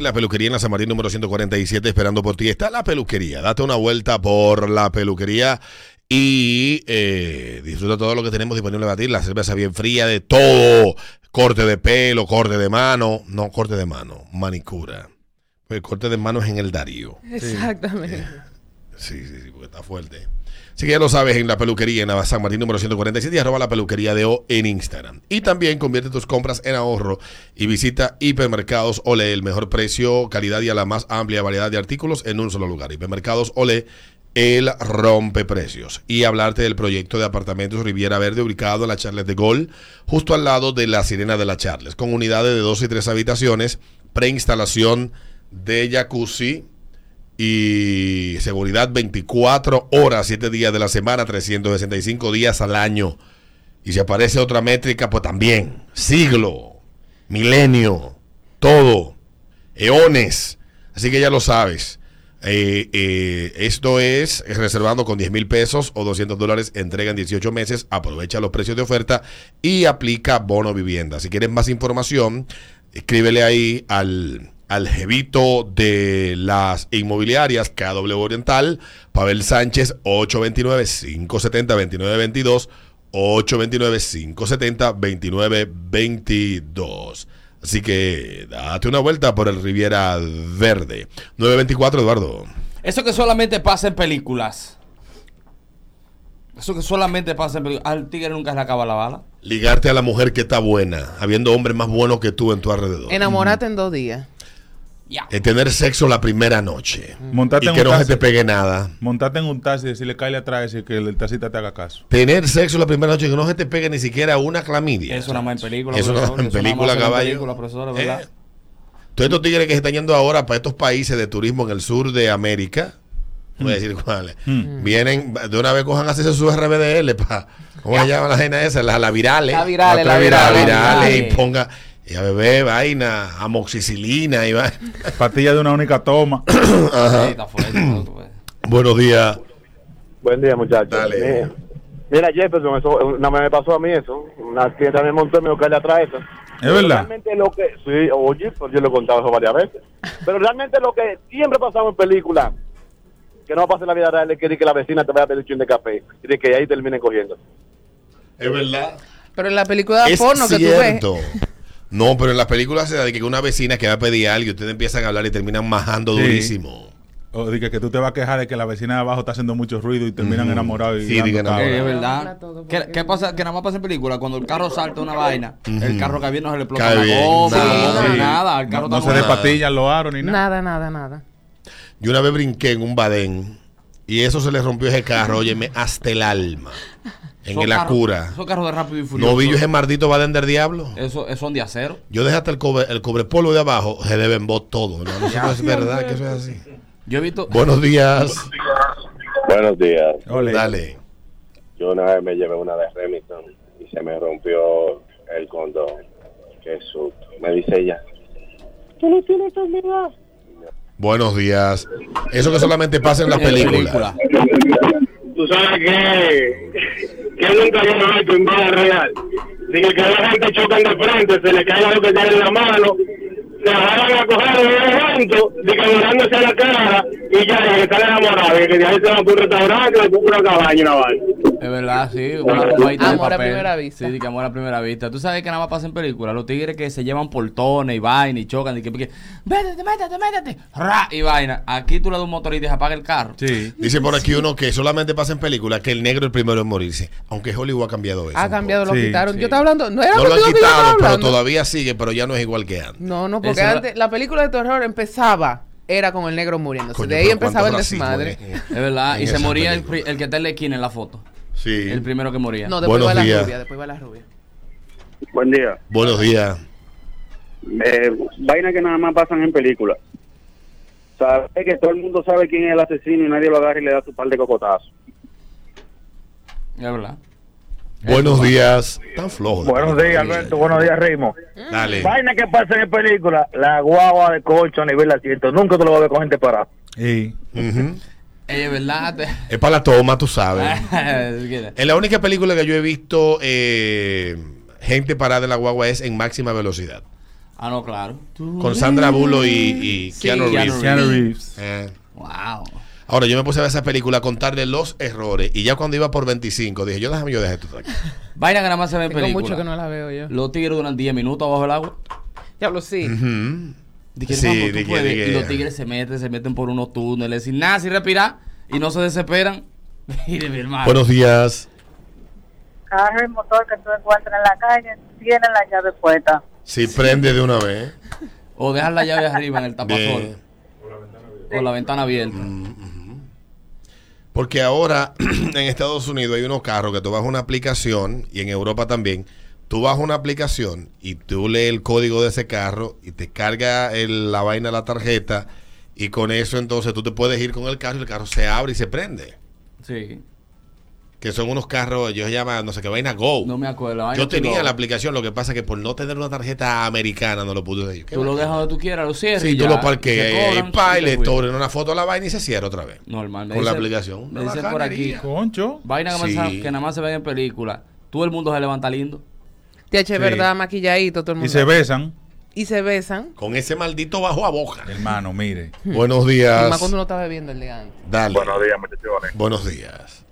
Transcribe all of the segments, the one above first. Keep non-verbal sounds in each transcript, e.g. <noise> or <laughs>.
La peluquería en la San Martín número 147 esperando por ti. Está la peluquería. Date una vuelta por la peluquería y eh, disfruta todo lo que tenemos disponible para ti. La cerveza bien fría de todo. Corte de pelo, corte de mano. No, corte de mano. Manicura. El corte de mano es en el Darío. Exactamente. Sí, sí, sí, porque está fuerte. Así que ya lo sabes, en la peluquería en la San Martín número 147 y arroba la peluquería de O en Instagram. Y también convierte tus compras en ahorro y visita Hipermercados Ole, el mejor precio, calidad y a la más amplia variedad de artículos en un solo lugar. Hipermercados Ole, el rompe precios. Y hablarte del proyecto de apartamentos Riviera Verde ubicado en la Charles de Gol, justo al lado de la Sirena de la Charles, con unidades de dos y tres habitaciones, preinstalación de jacuzzi, y seguridad 24 horas, 7 días de la semana, 365 días al año. Y si aparece otra métrica, pues también. Siglo, milenio, todo, eones. Así que ya lo sabes. Eh, eh, esto es reservando con 10 mil pesos o 200 dólares, entrega en 18 meses, aprovecha los precios de oferta y aplica bono vivienda. Si quieres más información, escríbele ahí al al jevito de las inmobiliarias KW Oriental, Pavel Sánchez, 829-570-2922, 829-570-2922. Así que date una vuelta por el Riviera Verde. 924, Eduardo. Eso que solamente pasa en películas. Eso que solamente pasa en películas. Al tigre nunca se le acaba la bala. Ligarte a la mujer que está buena, habiendo hombres más buenos que tú en tu alrededor. Enamorate en dos días. Ya. Eh, tener sexo la primera noche. Montarte y en que no se te pegue nada. Montarte en un taxi y decirle cállate atrás y que el taxista te haga caso. Tener sexo la primera noche y que no se te pegue ni siquiera una clamidia. Eso nada más en película. Eso nada más en película, caballo. película, profesor, ¿verdad? Eh, Todos estos tigres que se están yendo ahora para estos países de turismo en el sur de América, voy a decir cuáles, Mm. vienen de una vez cojan a hacerse su RBDL para, ¿cómo se llama la gente esa? La, la virales. La virales, la la virales, virales. y ponga, y a beber vaina, amoxicilina y vaina. Pastilla de una única toma. <coughs> No. Buenos días. Buen día, muchachos. Dale. Mira, mira, Jefferson, eso, más me pasó a mí eso. Una clienta me montó y me buscarle atrás eso. ¿Es verdad? Realmente lo que, sí, oye, pues yo lo he contado eso varias veces. Pero realmente lo que siempre pasamos en películas, que no pasa en la vida real, es que, que la vecina te vaya a pedir un chin de café y de que ahí terminen cogiendo. Es verdad. Pero en la película de Es porno que tú ves. <laughs> No, pero en las películas se da de que una vecina que va a pedir algo y ustedes empiezan a hablar y terminan majando Sí. durísimo. O de que, que tú te vas a quejar de que la vecina de abajo está haciendo mucho ruido y terminan Ujú. enamorados y Sí, dando digan cabra. Eh, es verdad. ¿Qué, pasa? Que nada más pasa en película. Cuando el carro salta una vaina, el carro que viene no se le explota la goma, nada. no, Sí. nada. El carro No, no se despatillan los aros ni nada. Nada, nada, nada. Yo una vez brinqué en un badén y eso se le rompió ese carro, óyeme, hasta el alma. En el Acura. Esos carros de rápido y furioso. ¿No vi yo ese maldito badén del diablo? Eso, eso son de acero. Yo dejé hasta el cobre, el cobrepolvo de abajo, se deben bot todo. ¿no? Eso no es verdad que eso es así. Yo he visto. Buenos días. Buenos días. Dale. Yo una vez me llevé una de Remington y se me rompió el condón. Qué susto. Me dice ella. ¿Tú no tienes enfermedad? Buenos días. Eso que solamente pasa en las películas. Tú sabes que, que nunca hay un alto en real. Dice que la gente chocan de frente, se le caiga lo que tiene en la mano, se agarran a coger el evento, mirándose a la cara y ya, y están enamorados. Y que de ahí se van por un restaurante, después por una cabaña y una vaina. <laughs> Es verdad, sí. Una de Amor a primera vista. Sí, que amor a primera vista. Tú sabes que nada más pasa en películas. Los tigres que se llevan portones y vaina y chocan y que, que métete, métete, métete. Ra, y vaina. Aquí tú le das un motor y te apaga el carro. Sí. Dice por aquí uno que solamente pasa en películas que el negro es el primero en morirse. Aunque Hollywood ha cambiado eso. Ha cambiado, lo Sí, quitaron. sí. Yo estaba hablando. No era. No lo han quitado, pero todavía sigue, pero ya no es igual que antes. No, no, porque Esa- antes la película de terror empezaba, era con el negro muriéndose. Coño, de ahí empezaba el desmadre. eh. Es verdad. Y se moría el, el que está en la esquina en la foto. Sí. El primero que moría. No, después Buenos va la días. rubia, después va la rubia. Buen día. Buenos días. Eh, vaina que nada más pasan en películas. Sabe que todo el mundo sabe quién es el asesino y nadie lo agarra y le da su par de cocotazos. Es verdad. Buenos días. Tan flojo. Buenos días, Alberto. Buenos días, Rimo. Dale. Vaina que pasa en película, la guagua de colcho a nivel de asiento. Nunca te lo vas a ver con gente parada. Y Ujú. Eh, <laughs> <laughs> Es verdad. te- Es para la toma, tú sabes. <laughs> Es la única película que yo he visto eh, gente parada en la guagua es en máxima velocidad. Ah, no, claro. Con Sandra Bullock y, y Sí, Keanu Reeves. Keanu Reeves. Eh. Wow. Ahora, yo me puse a ver esa película, a contarle los errores. Y ya cuando iba por 25, dije, yo déjame yo dejar esto aquí. Vaina que nada más se ve en Tengo película. mucho que no la veo yo. Los tigres duran 10 minutos bajo el agua. Diablo, sí. Ujú. Que, Sí, tú puedes. Y los tigres se meten, se meten por unos túneles sin nada, sin respirar. Y no se desesperan. <laughs> Mire, mi hermano. Buenos días. carro y motor que tú encuentras en la calle tiene la llave puesta. Sí, prende de una vez. O dejar la llave arriba en el tapazón. O la ventana abierta. Porque ahora <clears throat> en Estados Unidos hay unos carros que tú bajas una aplicación y en Europa también. Tú bajas una aplicación y tú lees el código de ese carro y te carga el- la vaina de la tarjeta y con eso entonces tú te puedes ir con el carro y el carro se abre y se prende. Sí. Que son unos carros, ellos llaman, no sé qué vaina, Go. No me acuerdo. Vaina Yo tenía la aplicación, lo que pasa es que por no tener una tarjeta americana no lo pude decir. Tú lo dejas donde tú quieras, lo cierras. Sí, y tú ya. lo parqueas y cobran, pa, y le toman una foto a la vaina y se cierra otra vez. Normal. Con la dice- aplicación. Me Una dicen por aquí. Concho. Vaina que, Sí. que nada más se ven en película. Todo el mundo se levanta lindo. Te eché Sí. verdad, maquilladito, todo el mundo. Y se besan. Y se besan. Con ese maldito bajo a boca. Hermano, mire. Buenos Y días. más cuando uno está bebiendo el día antes. Dale. Buenos días, muchachones. Buenos días.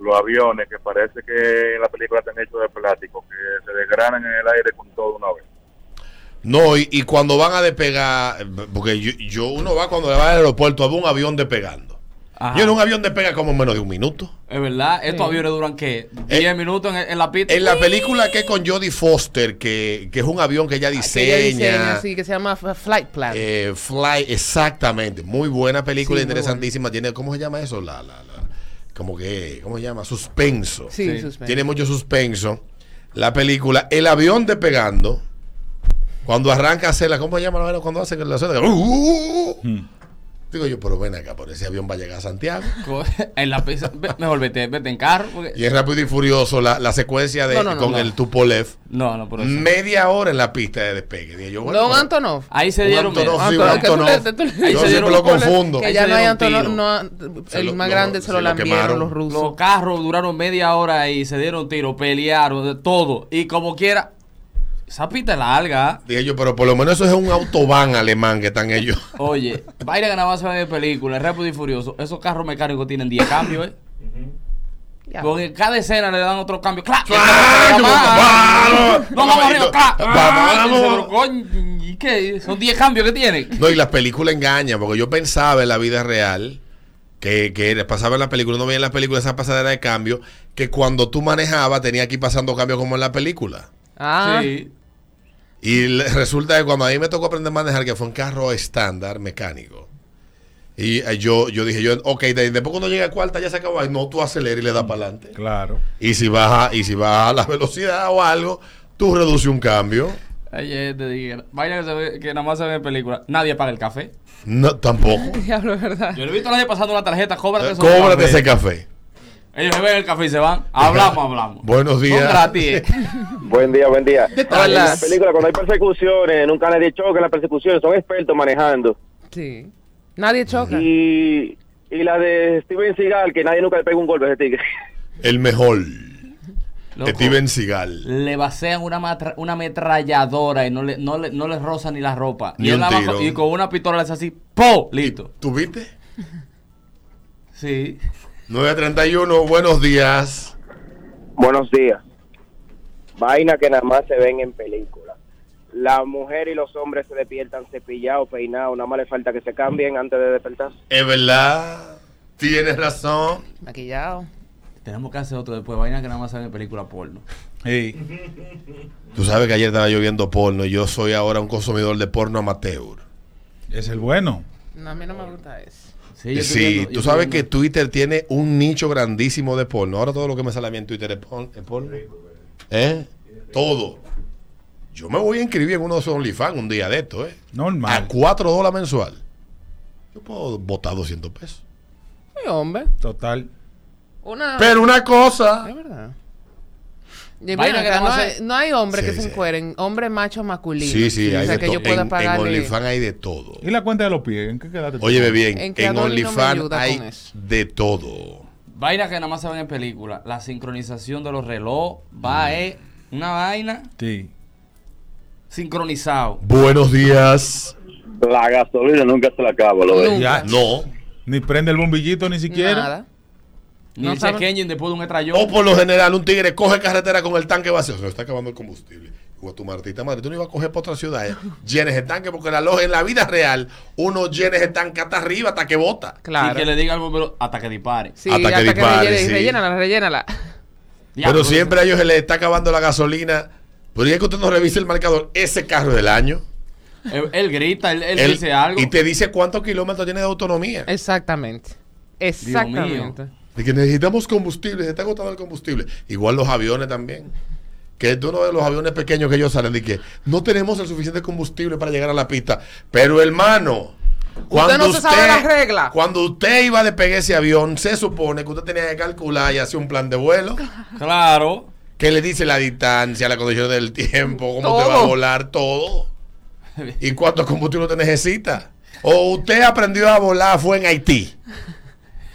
Los aviones que parece que en la película están hechos de plástico, que se desgranan en el aire con todo una vez. No, y, y cuando van a despegar, porque yo, yo- uno va cuando va al aeropuerto a ver un avión despegando. Ajá. Yo en un avión despega como en menos de un minuto. Es verdad, estos Sí. aviones duran qué? 10 minutos en, en la pista. En la película que es con Jodie Foster, que, que es un avión que ella Que ella diseña. diseña, sí, que se llama Flight Plan. eh, Fly, exactamente. Muy buena película, Sí, interesantísima. Tiene, ¿cómo se llama eso? La, la, la- como que, ¿cómo se llama? Suspenso. sí, sí. suspense. Tiene mucho suspenso. La película, el avión despegando. Cuando arranca a hacerla, ¿cómo se llama la cuando hacen la? ¡Uh, uh, uh! Hmm. Digo yo, pero ven acá, por ese avión va a llegar a Santiago. <laughs> En la Mejor vete, vete en carro. porque- Y es rápido y furioso la, la secuencia de No, no, no, con no. el Tupolev. No, no, por eso. Media hora en la pista de despegue. Dije yo, bueno, Don Antonov. Ahí se un dieron. Antonov, sí, Antonov, Yo siempre lo confundo. Que ya no hay Antonov, el más lo- grande se lo lo lambieron los rusos. Los carros duraron media hora ahí, se dieron tiro, pelearon, de todo. Y como quiera, esa pista es larga. Dije yo, pero por lo menos eso es un autobahn alemán que están ellos. <laughs> Oye, vaina que nada más se ve de película, Rápido y Furioso. Esos carros mecánicos tienen 10 cambios, ¿eh? Ya. Porque cada escena le dan otro cambio. ¡Clac! ¡Clac! ¡Vamos! ¡No, vamos arriba! ¡Clac! ¿Y qué? Son 10 cambios que tienen. No, y las películas engañan, porque yo pensaba en la vida real, que, que pasaba en la película, no veía en la película esa pasadera de cambio, que cuando tú manejabas tenía que ir pasando cambios como en la película. Ah, Sí. Y le- resulta que cuando a mí me tocó aprender a manejar, que fue un carro estándar mecánico, y eh, yo, yo dije, yo, ok, de- después cuando llegue a cuarta ya se acabó, Ay, no, tú aceleras y le das para adelante. Claro. Y si baja, y si baja la <laughs> velocidad o algo, tú reduces un cambio. Ayer te dije, vaina que, se ve- que nada más se ve en película. Nadie paga el café. No, tampoco. <laughs> diablo, es verdad. Yo no he visto a nadie pasando una tarjeta, cóbrate esos Cóbrate ese café. Ellos se ven el café y se van. Hablamos, hablamos. Buenos días. gratis. eh. <laughs> Buen día, buen día. Hola. En la película, cuando hay persecuciones, nunca nadie choca en las persecuciones, son expertos manejando. Sí. Nadie choca. Y, y la de Steven Seagal, que nadie nunca le pega un golpe a ese tigre. <laughs> El mejor. Loco, Steven Seagal. Le vacían una, matra- una ametralladora y no le, no, le, no le roza ni la ropa. Ni y, él y con una pistola le hace así, ¡po! Listo. ¿Tú viste? Sí. 931, buenos días. Buenos días. Vaina que nada más se ven en películas. La mujer y los hombres se despiertan cepillados, peinados, nada más le falta que se cambien antes de despertar. Es verdad. Tienes razón. Maquillado. Tenemos que hacer otro después. Vaina que nada más se ve en película porno. Sí. Tú sabes que ayer estaba yo viendo porno y yo soy ahora un consumidor de porno amateur. Es el bueno. No, a mí no me gusta eso. Sí, Sí, viendo- tú sabes que Twitter tiene un nicho grandísimo de porno. Ahora todo lo que me sale a mí en Twitter es porno. es porno. ¿Eh? Todo. Yo me voy a inscribir en uno de esos OnlyFans un día de esto, ¿eh? A Normal. 4 dólares mensual. Yo puedo botar 200 pesos. Ay, hombre. Total. Una. Pero una cosa. Es verdad. Vaina mira, que no, hay, no hay hombres Sí, que se sí. encueren, hombres machos masculinos. Sí, sí, o hay sea, de que todo. yo pueda En, en pagarle. OnlyFans hay de todo. ¿Y la cuenta de los pies? ¿En qué quedaste tú? Óyeme bien, En en, no OnlyFans hay de todo. Vaina que nada más se ven en película. La sincronización de los relojes va es una vaina. Sí. sincronizado. Buenos días. La gasolina nunca se la acaba, lo ves. No. Ni prende el bombillito ni siquiera. Nada. Ni No el engine después de un estrellón. O por lo general, un tigre coge carretera con el tanque vacío. Se está acabando el combustible. Digo, tu Martita madre, tú no ibas a coger para otra ciudad. eh. <laughs> Llenes el tanque, porque la loja en la vida real, uno llenes el tanque hasta arriba, hasta que bota. Claro. Y que le diga al bombero hasta que dispare. Sí, Hasta que hasta que, dispare, rellene- sí. rellénala, rellénala. Ya, Pero pues, siempre a ellos se les está acabando la gasolina. Pero ya que usted no revise el marcador, ese carro del año. Él, él grita, él, él Él- dice algo. Y te dice cuántos kilómetros tiene de autonomía. Exactamente. Exactamente. De que necesitamos combustible, se está agotando el combustible. Igual los aviones también. Que tú no ves los aviones pequeños que ellos salen de que no tenemos el suficiente combustible para llegar a la pista. Pero hermano, no se sabe las reglas. Cuando usted iba a despegar ese avión, se supone que usted tenía que calcular y hacer un plan de vuelo. Claro. que le dice la distancia, la condición del tiempo, cómo te va a volar, todo. ¿Y cuánto combustible te necesita? O usted aprendió a volar, fue en Haití.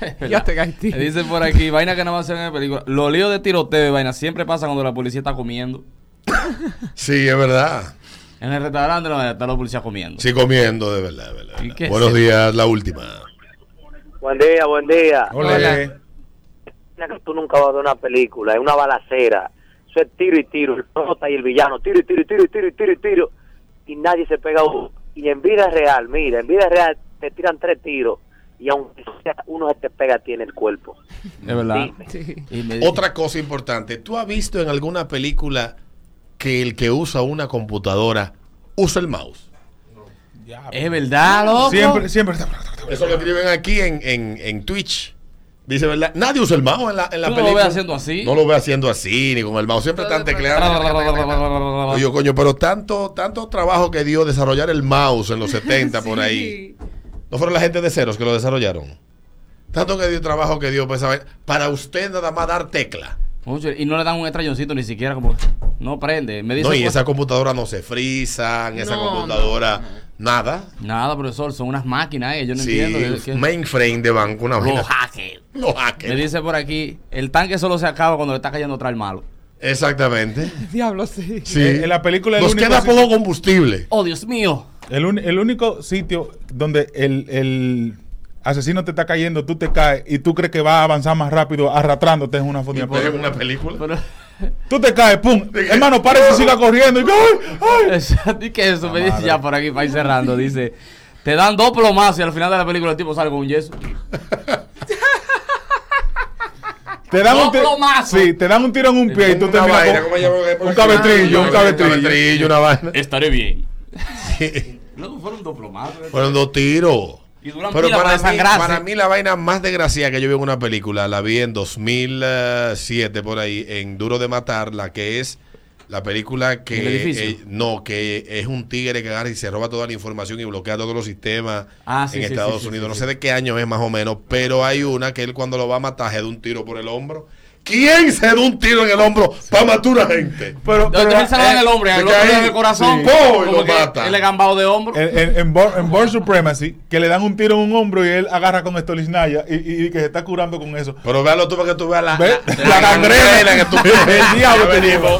<laughs> Ya te dice por aquí, vaina que no va a ser en la película. Los líos de tiroteo y vaina siempre pasa cuando la policía está comiendo. <laughs> Sí, es verdad. En el restaurante no, está la policía comiendo. Sí, comiendo, de verdad, de verdad. de ¿Y verdad. qué es Buenos días, la última. Buen día, buen día. Hola. Que tú nunca vas a ver una película, es una balacera. Eso es tiro y tiro, el prota y el villano, tiro y tiro y tiro y tiro y tiro y tiro. Y nadie se pega uno. Y en vida real, mira, en vida real te tiran tres tiros y aunque sea uno se te pega a ti en el cuerpo. Es verdad. Sí. Otra cosa importante, ¿tú has visto en alguna película que el que usa una computadora usa el mouse? Es verdad, loco. Siempre, siempre está. Eso lo escriben aquí en, en, en Twitch. Dice, ¿verdad? Nadie usa el mouse en la, en la Tú no lo película. ves haciendo así. No lo ve haciendo así, ni con el mouse. Siempre están tecleando. Oye, coño, pero tanto, tanto trabajo que dio desarrollar el mouse en los 70 por ahí. ¿No fueron la gente de ceros que lo desarrollaron? Tanto que dio trabajo que dio pues, ¿sabe? para usted nada más dar tecla. Mucho, Y no le dan un estrelloncito ni siquiera como no prende. Me dice No, y pues, esa computadora no se frisan, esa No, computadora, nada. nada, profesor, son unas máquinas, eh, yo no sí, entiendo. es que- mainframe de banco, una. Los hackers. Los hackers. Me dice por aquí, el tanque solo se acaba cuando le está cayendo atrás el malo. Exactamente. <laughs> Diablo, sí. Sí. Eh, en la película el Nos único queda poco combustible. Oh, Dios mío. El, un- el único sitio donde el, el asesino te está cayendo, tú te caes y tú crees que va a avanzar más rápido arrastrándote en una por película. una película. Pero, Tú te caes, pum. <laughs> Hermano, párese y siga corriendo. Y, ¡ay! ¡ay! ¿y qué es eso? Me dice ya por aquí para ir cerrando. Dice, te dan dos plomazos y al final de la película el tipo sale con un yeso. <laughs> Te dan, Dos un sí, te dan un tiro en un pie y tú Una terminas vaina, con- ¿cómo se llama? un cabestrillo, un cabestrillo, una vaina. Estaré bien. <laughs> Sí. No, fueron dos plomazos. Fueron dos tiros. Y Pero para mí, para mí la vaina más desgraciada que yo vi en una película, la vi en 2007 por ahí, en Duro de Matar, la que es la película ¿El que eh, no, que es un tigre que agarra y se roba toda la información y bloquea todos los sistemas Ah, sí, en sí, Estados sí, Unidos. no sé de qué año es más o menos, pero hay una que él cuando lo va a matar se da un tiro por el hombro. ¿Quién se da un tiro en el hombro para matar una gente? Pero, Entonces pero, él se lo da en el le da en el corazón. sí. Como lo mata. Él es gambado de hombro. en, en, en, Born, en Born Supremacy, que le dan un tiro en un hombro y él agarra con estolisnaya y, y, y que se está curando con eso. Pero véalo tú para que tú veas la, ¿Ves? la, La gangrena. que tú <laughs> El diablo te lleva.